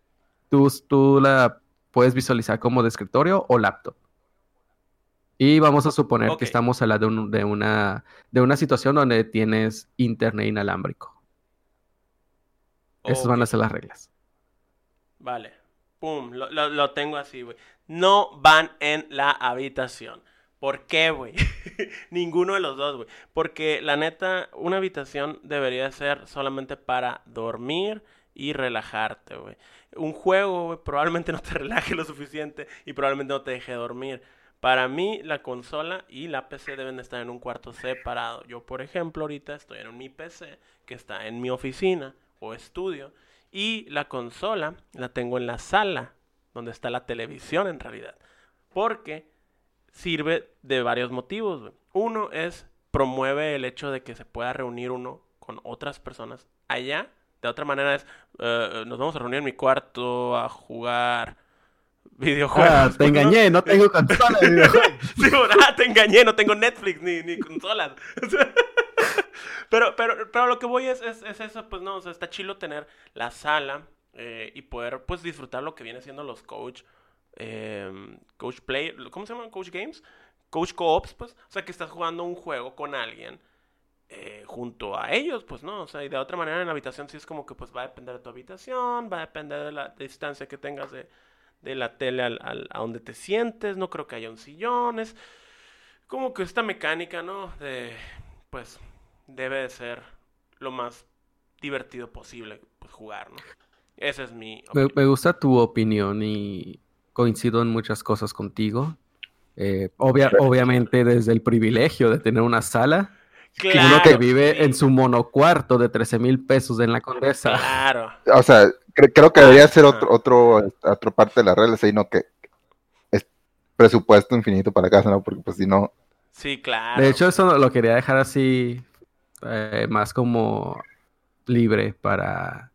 Tú, tú la puedes visualizar como de escritorio o laptop. Y vamos a suponer Ok. que estamos hablando de, un- de una, de una situación donde tienes internet inalámbrico. Esas van a ser las reglas. Vale. Lo- lo tengo así, güey. No van en la habitación. ¿Por qué, güey? Ninguno de los dos, güey. Porque la neta, una habitación debería ser solamente para dormir y relajarte, güey. Un juego, güey, probablemente no te relaje lo suficiente y probablemente no te deje dormir. Para mí, la consola y la PC deben estar en un cuarto separado. Yo, por ejemplo, ahorita estoy en mi PC que está en mi oficina o estudio y la consola la tengo en la sala donde está la televisión en realidad. Porque sirve de varios motivos. Uno es promueve el hecho de que se pueda reunir uno con otras personas allá. De otra manera es, eh, nos vamos a reunir en mi cuarto a jugar videojuegos. Ah, te engañé, no tengo consola de videojuegos. Sí, ah, te engañé, no tengo Netflix ni, ni consolas. Pero, pero, pero lo que voy es, es, es eso, pues no, o sea, está chilo tener la sala eh, y poder pues disfrutar lo que viene siendo los coach, eh, coach play, ¿cómo se llaman? Coach games, coach co-ops, pues, o sea, que estás jugando un juego con alguien eh, junto a ellos, pues no, o sea, y de otra manera en la habitación sí es como que pues va a depender de tu habitación, va a depender de la distancia que tengas de, de la tele al- a donde te sientes, no creo que haya un sillón, es como que esta mecánica, ¿no? De, pues, debe de ser lo más divertido posible, pues, jugar, ¿no? Esa es mi Me, opinión. me gusta tu opinión y coincido en muchas cosas contigo. Eh, obvia- obviamente desde el privilegio de tener una sala, uno que Claro, vive sí, en su monocuarto de 13 mil pesos en la Condesa. Claro. O sea, cre- creo que debería ser otro, otro, otro parte de las reglas ahí, no que es presupuesto infinito para casa, ¿no? Porque pues si no, Sí, claro. De hecho, eso lo quería dejar así, eh, más como libre para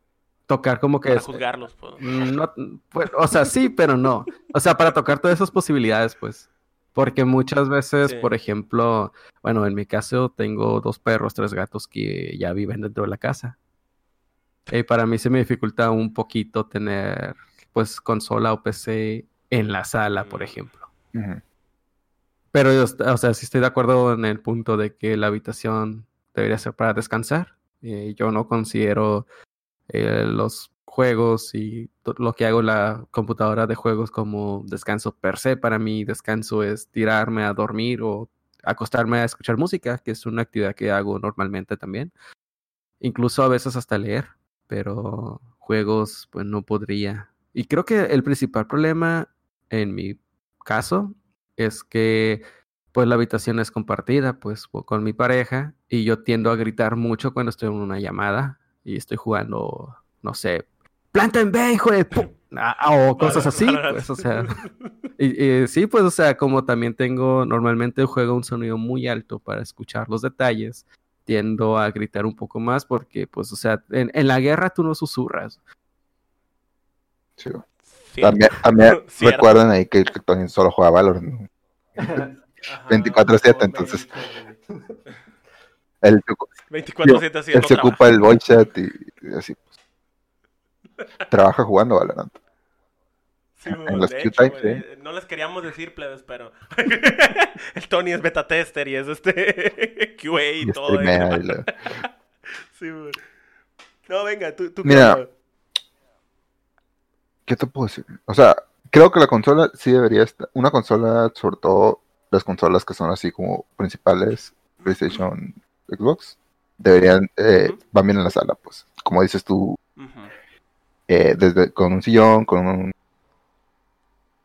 tocar como que... para es- juzgarlos, pues. No, pues, o sea, sí, pero no. O sea, para tocar todas esas posibilidades, pues. Porque muchas veces, Sí. por ejemplo, bueno, en mi caso tengo dos perros, tres gatos que ya viven dentro de la casa. Y para mí se me dificulta un poquito tener, pues, consola o PC en la sala, por Mm. ejemplo. Pero, yo, o sea, sí estoy de acuerdo en el punto de que la habitación debería ser para descansar. Eh, yo no considero eh, los juegos y lo que hago en la computadora de juegos como descanso per se. Para mí descanso es tirarme a dormir o acostarme a escuchar música, que es una actividad que hago normalmente también. Incluso a veces hasta leer, pero juegos pues no podría. Y creo que el principal problema en mi caso es que pues la habitación es compartida pues con mi pareja y yo tiendo a gritar mucho cuando estoy en una llamada y estoy jugando, no sé, planta en B, hijo de pu-", ah, o cosas así, pues, o sea, y, y sí, pues, o sea, como también tengo, normalmente juego un sonido muy alto para escuchar los detalles, tiendo a gritar un poco más porque, pues, o sea, en, en la guerra tú no susurras. Sí. También, también recuerden ahí que, que Tony solo juega Valorant. ¿no? Ajá, 24/7, no, entonces. Él, 24-7 así él se ocupa el voice chat y, y así. pues. Trabaja jugando Valorant. Sí, en los hecho, sí. eh, No les queríamos decir, plebes, pero. el Tony es beta tester y es este. QA y, Y todo. Sí. No, venga, tú. tú Mira. ¿Qué te puedo decir? O sea, creo que la consola sí debería estar. Una consola, sobre todo las consolas que son así como principales, PlayStation, Xbox, deberían, eh, van bien en la sala, pues. Como dices tú, eh, desde con un sillón, con un.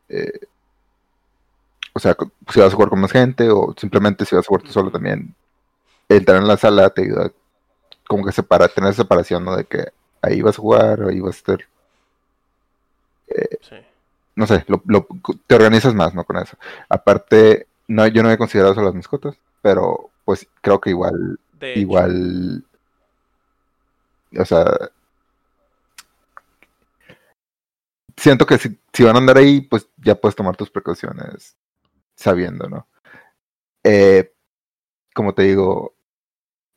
eh, o sea, si vas a jugar con más gente o simplemente si vas a jugar tú solo también, entrar en la sala te ayuda como que separa, tener separación, ¿no? De que ahí vas a jugar, ahí vas a estar, Sí. no sé, lo- lo- te organizas más, ¿no? Con eso. Aparte, no, yo no he considerado eso las mascotas, pero pues creo que igual, De hecho, igual, o sea, siento que si, si van a andar ahí, pues ya puedes tomar tus precauciones sabiendo, ¿no? Eh, como te digo,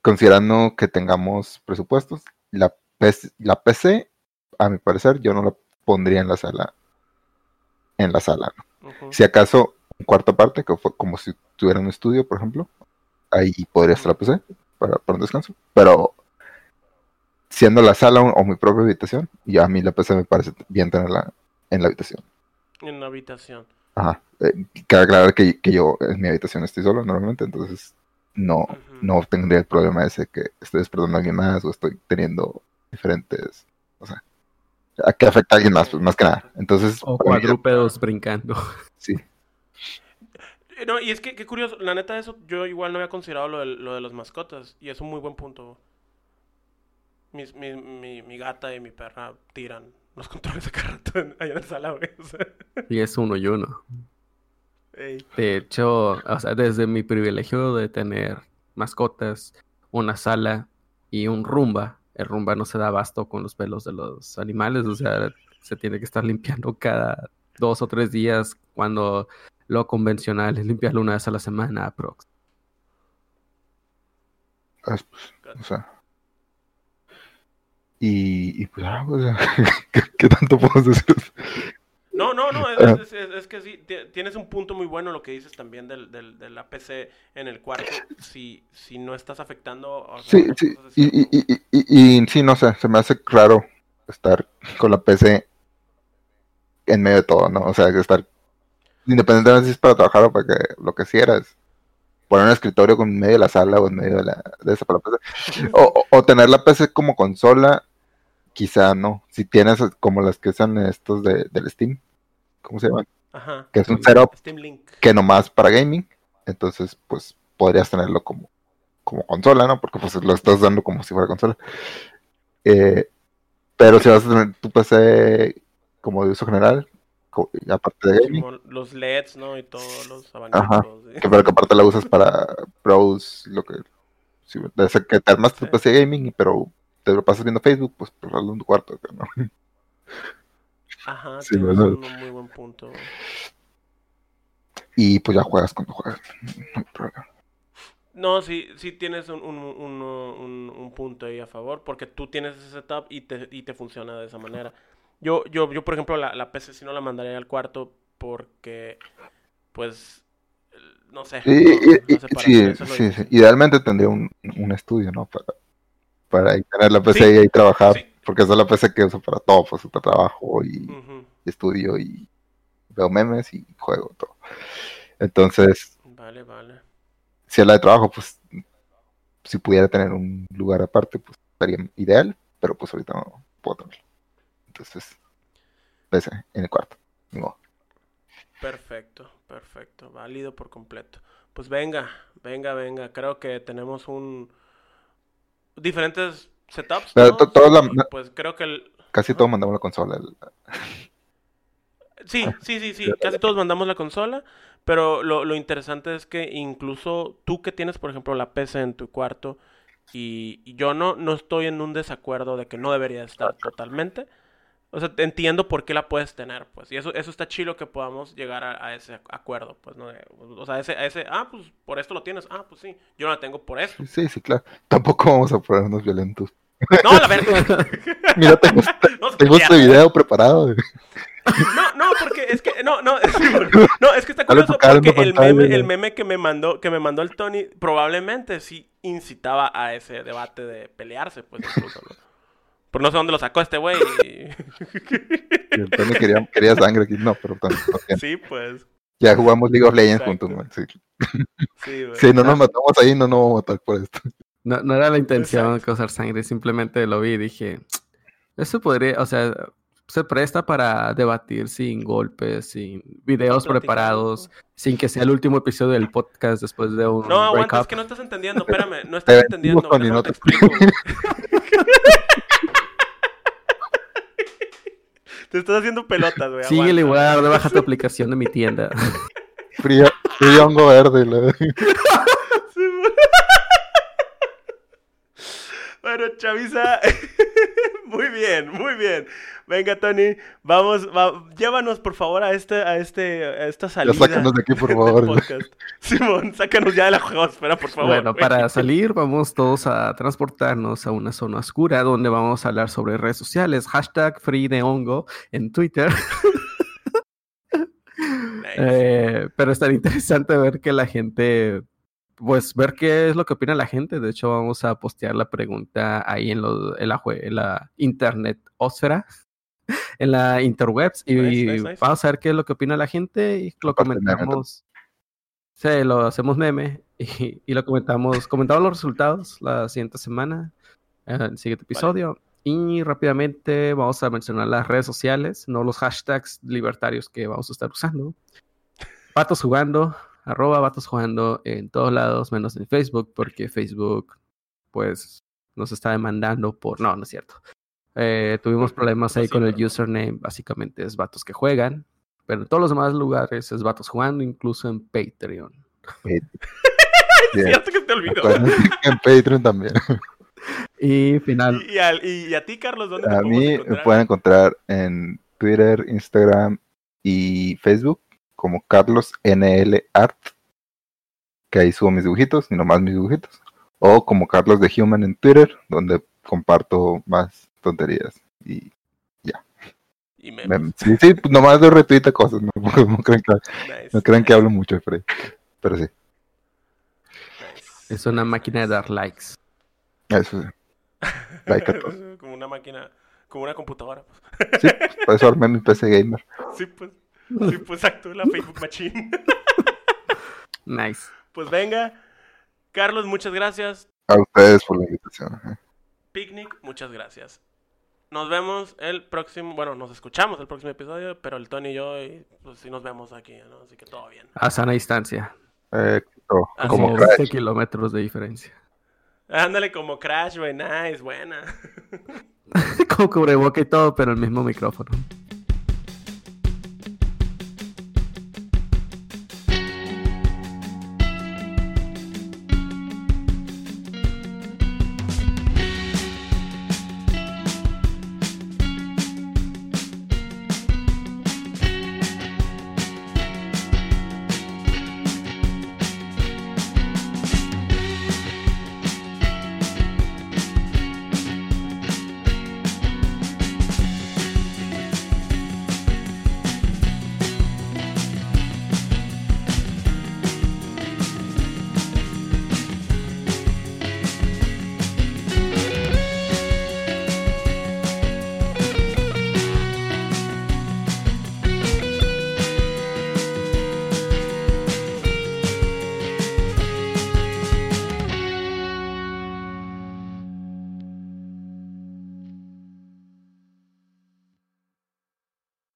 considerando que tengamos presupuestos, la PC, la PC, a mi parecer, yo no la pondría en la sala, en la sala, ¿no? Si acaso un cuarto aparte, que fue como si tuviera un estudio, por ejemplo, ahí podría estar la PC para, para un descanso. Pero siendo la sala o mi propia habitación, ya a mí la PC me parece bien tenerla en la habitación. En la habitación. Ajá. Eh, cabe aclarar que, que yo en mi habitación estoy solo normalmente, entonces no, no tendría el problema ese que estoy despertando a alguien más o estoy teniendo diferentes, o sea, a que afecta a alguien más, pues más que nada. Entonces, O para mí, cuadrúpedos brincando. sí. Eh, No, y es que, qué curioso, la neta, eso yo igual no había considerado lo de, lo de las mascotas, y es un muy buen punto. Mis- mi, mi, mi gata y mi perra tiran los controles de rato en- allá en la sala, güey. o sea, Y es uno y uno. ey. De hecho, o sea, desde mi privilegio de tener mascotas, una sala y un rumba, el rumba no se da abasto con los pelos de los animales, o sea, se tiene que estar limpiando cada dos o tres días cuando lo convencional es limpiarlo una vez a la semana aprox. Es, pues, o sea. Y, y pues, ah, o sea, ¿qué, qué tanto puedo decir? No, no, no, es, Ajá. es- es- es que sí, ti- tienes un punto muy bueno lo que dices también del, del, de la PC en el cuarto, si, si no estás afectando... o sea, Sí, sí, y, y, y, y, y sí, no sé, se me hace raro estar con la PC en medio de todo, ¿no? O sea, estar independientemente si es para trabajar o para que lo que quieras. Poner un escritorio con medio de la sala o en medio de, la, de esa para la PC. O, o- o tener la PC como consola, quizá no. Si tienes como las que son estos de, del Steam, ¿cómo se llaman? Ajá. Que es un setup que nomás para gaming, entonces pues podrías tenerlo como, como consola, ¿no? Porque pues lo estás dando como si fuera consola. Eh, pero si vas a tener tu PC como de uso general, aparte de gaming, los LEDs, ¿no? Y todos los abanicos. Que pero que aparte la usas para pros, lo que si, de ser que te armas tu Sí. PC gaming, pero te lo pasas viendo Facebook, pues pues en tu cuarto, ¿no? Ajá, Sí, tienes ¿verdad? un muy buen punto. Y pues ya juegas cuando juegas. No sí, sí tienes un, un, un, un- un punto ahí a favor, porque tú tienes ese setup y te, y te funciona de esa manera. Yo, yo, yo por ejemplo, la, la PC sí no la mandaría al cuarto porque, pues, no sé. Y- no- y- sí, eso sí, sí. Idealmente tendría un, un estudio, ¿no? Para, para tener la PC Sí, y ahí trabajar sí. porque esa es la PC que uso para todo, pues para trabajo y estudio y veo memes y juego todo. Entonces, Vale, vale. si es la de trabajo, pues si pudiera tener un lugar aparte, pues estaría ideal, pero pues ahorita no puedo tenerlo. Entonces, PC en el cuarto. modo. Perfecto, perfecto. Válido por completo. Pues venga, venga, venga. Creo que tenemos un... Diferentes setups, ¿no? to- todos la- Y, Pues creo que el... Casi todos mandamos la consola. el- Sí, sí, sí, sí. Casi todos mandamos la consola. Pero lo, lo interesante es que incluso tú que tienes, por ejemplo, la PC en tu cuarto y, y yo no, no estoy en un desacuerdo de que no debería estar totalmente. O sea, entiendo por qué la puedes tener, pues. Y eso, eso está chido que podamos llegar a, a ese acuerdo, pues, ¿no? O sea, ese, ese, ah, pues, por esto lo tienes. Ah, pues sí, yo no la tengo por eso. Sí, sí, claro. Tampoco vamos a ponernos violentos. No, la verdad. Mira, tengo, No se tengo este video preparado. No, no, porque es que, no, no, es, no, es que está curioso porque el meme, el meme que me mandó, que me mandó el Tony, probablemente sí incitaba a ese debate de pelearse, pues incluso, ¿no? Pero no sé dónde lo sacó este güey. y- quería, quería sangre aquí. No, pero tiene. Sí, pues. ya jugamos League of Legends Exacto. juntos, man. Sí. Sí, güey. Si no nos matamos ahí, no nos vamos a matar por esto. No, no era la intención Exacto. causar sangre, simplemente lo vi y dije, eso podría, o sea, se presta para debatir sin golpes, sin videos preparados, sin que sea el último episodio del podcast después de un No, aguanta, es que no estás entendiendo, espérame, no estás Te entendiendo. déjame no te te explico. Te estás haciendo pelotas, güey. Síguele igual, baja tu aplicación de mi tienda. Frío, frío hongo verde. la- Sí, güey. Bueno, Chavisa, muy bien, muy bien. Venga, Tony, vamos, va- llévanos por favor a este, a este, a esta Ya salida. sácanos de aquí, por favor. Simón, sácanos ya de la juegosfera, por favor. Bueno, güey. para salir vamos todos a transportarnos a una zona oscura donde vamos a hablar sobre redes sociales, hashtag free de hongo en Twitter. Nice. Eh, pero es tan interesante ver que la gente, pues ver qué es lo que opina la gente. De hecho, vamos a postear la pregunta ahí en, lo- en la, en la internet osfera, en la interwebs, y Nice, nice, nice. vamos a ver qué es lo que opina la gente y lo comentamos. Sí, lo hacemos meme y, y lo comentamos, comentamos los resultados la siguiente semana, en el siguiente episodio. Y rápidamente vamos a mencionar las redes sociales, no los hashtags libertarios que vamos a estar usando. Vatos jugando, arroba vatos jugando en todos lados, menos en Facebook, porque Facebook, pues, nos está demandando por. No, no es cierto. Eh, tuvimos problemas ahí Sí, con el username, básicamente es vatos que juegan. Pero en todos los demás lugares es vatos jugando, incluso en Patreon. Es cierto que te olvidó. En Patreon también. Y final, Y, y al- y a ti, Carlos, ¿dónde te A mí me pueden encontrar en Twitter, Instagram y Facebook como Carlos NL Art, que ahí subo mis dibujitos y nomás mis dibujitos. O como Carlos de Human en Twitter, donde comparto más tonterías. Y Y me- me- sí, sí, pues nomás de retuita cosas, no, no crean que, nice, no crean que nice, hablo mucho de Frey. Pero sí, nice. es una máquina de dar likes. eso sí. Like a todos. como una máquina, como una computadora. pues. Sí, por eso armé mi PC Gamer. Sí, pues. Sí, pues exacto, la Facebook Machine. Nice. Pues venga. Carlos, muchas gracias. A ustedes por la invitación. ¿eh? Picnic, muchas gracias. Nos vemos el próximo, bueno, nos escuchamos el próximo episodio, pero el Tony y yo, y, pues sí nos vemos aquí, ¿no? Así que todo bien. A sana distancia. Eh, como- Así como es. Como Crash. 20 kilómetros de diferencia. Ándale como Crash, güey, nice, buena. Con cubreboca y todo, pero el mismo micrófono.